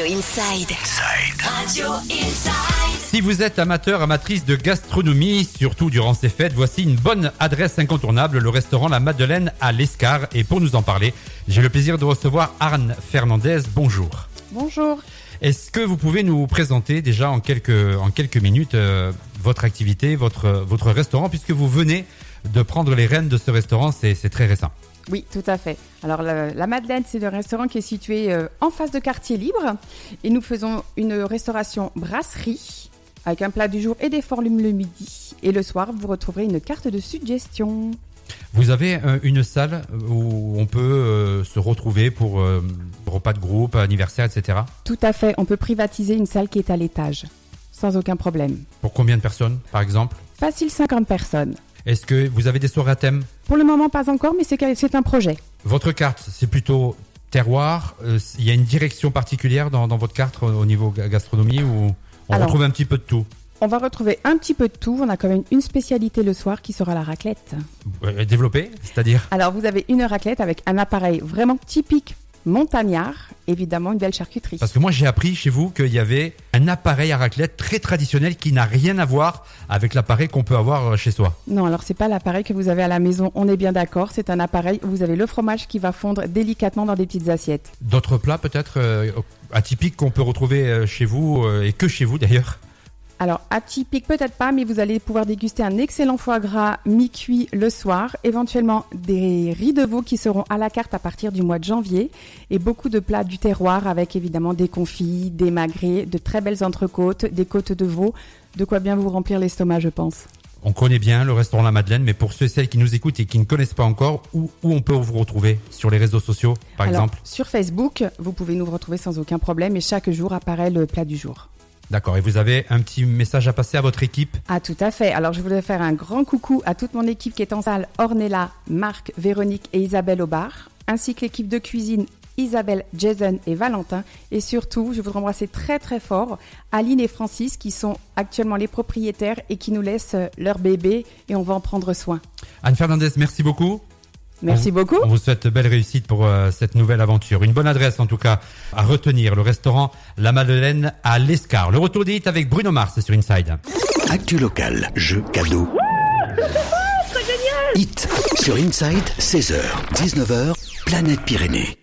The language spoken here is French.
Radio Inside. Radio Inside. Si vous êtes amateur, amatrice de gastronomie, surtout durant ces fêtes, voici une bonne adresse incontournable, le restaurant La Madeleine à l'Escar. Et pour nous en parler, j'ai le plaisir de recevoir Arne Fernandez. Bonjour. Bonjour. Est-ce que vous pouvez nous présenter déjà en quelques, en quelques minutes euh, votre activité, votre, votre restaurant, puisque vous venez de prendre les rênes de ce restaurant, c'est très récent. Oui, tout à fait. Alors, la, la Madeleine, c'est le restaurant qui est situé euh, en face de Quartier Libre. Et nous faisons une restauration brasserie avec un plat du jour et des formules le midi. Et le soir, vous retrouverez une carte de suggestion. Vous avez euh, une salle où on peut euh, se retrouver pour repas de groupe, anniversaire, etc. Tout à fait. On peut privatiser une salle qui est à l'étage. Sans aucun problème. Pour combien de personnes, par exemple? Facile 50 personnes. Est-ce que vous avez des soirées à thème Pour le moment, pas encore, mais c'est un projet. Votre carte, c'est plutôt terroir. euh, Il y a une direction particulière dans, dans votre carte au au niveau ga- gastronomie ou on Alors- retrouve un petit peu de tout? On va retrouver un petit peu de tout. On a quand même une spécialité le soir qui sera la raclette. Euh, Développé, c'est-à-dire? Alors, vous avez une raclette avec un appareil vraiment typique montagnard. Évidemment, une belle charcuterie. Parce que moi j'ai appris chez vous qu'il y avait un appareil à raclette très traditionnel qui n'a rien à voir avec l'appareil qu'on peut avoir euh, chez soi. Non, alors c'est pas l'appareil que vous avez à la maison, on est bien d'accord. C'est un appareil où vous avez le fromage qui va fondre délicatement dans des petites assiettes. D'autres plats peut-être euh, atypiques qu'on peut retrouver euh, chez vous euh, et que chez vous d'ailleurs Alors atypique peut-être pas, mais vous allez pouvoir déguster un excellent foie gras mi-cuit le soir, éventuellement des riz de veau qui seront à la carte à partir du mois de janvier, et beaucoup de plats du terroir avec évidemment des confits, des magrets, de très belles entrecôtes, des côtes de veau, de quoi bien vous remplir l'estomac, je pense. On connaît bien le restaurant La Madeleine, mais pour ceux et celles qui nous écoutent et qui ne connaissent pas encore, où, où on peut vous retrouver? Sur les réseaux sociaux, par Alors, exemple? Sur Facebook, vous pouvez nous retrouver sans aucun problème, et chaque jour apparaît le plat du jour. D'accord, et vous avez un petit message à passer à votre équipe? Ah tout à fait. Alors je voulais faire un grand coucou à toute mon équipe qui est en salle, Ornella, Marc, Véronique et Isabelle au bar, ainsi que l'équipe de cuisine Isabelle, Jason et Valentin. Et surtout, je voudrais embrasser très très fort Aline et Francis qui sont actuellement les propriétaires et qui nous laissent leur bébé et on va en prendre soin. Anne Fernandez, merci beaucoup. Merci On- beaucoup. On vous souhaite belle réussite pour euh, cette nouvelle aventure. Une bonne adresse en tout cas à retenir, le restaurant La Madeleine à l'Escar. Le retour d'élite avec Bruno Mars sur Inside. Actu local, jeux, cadeaux. Hit sur Inside, 16h, 19h, Planète Pyrénées.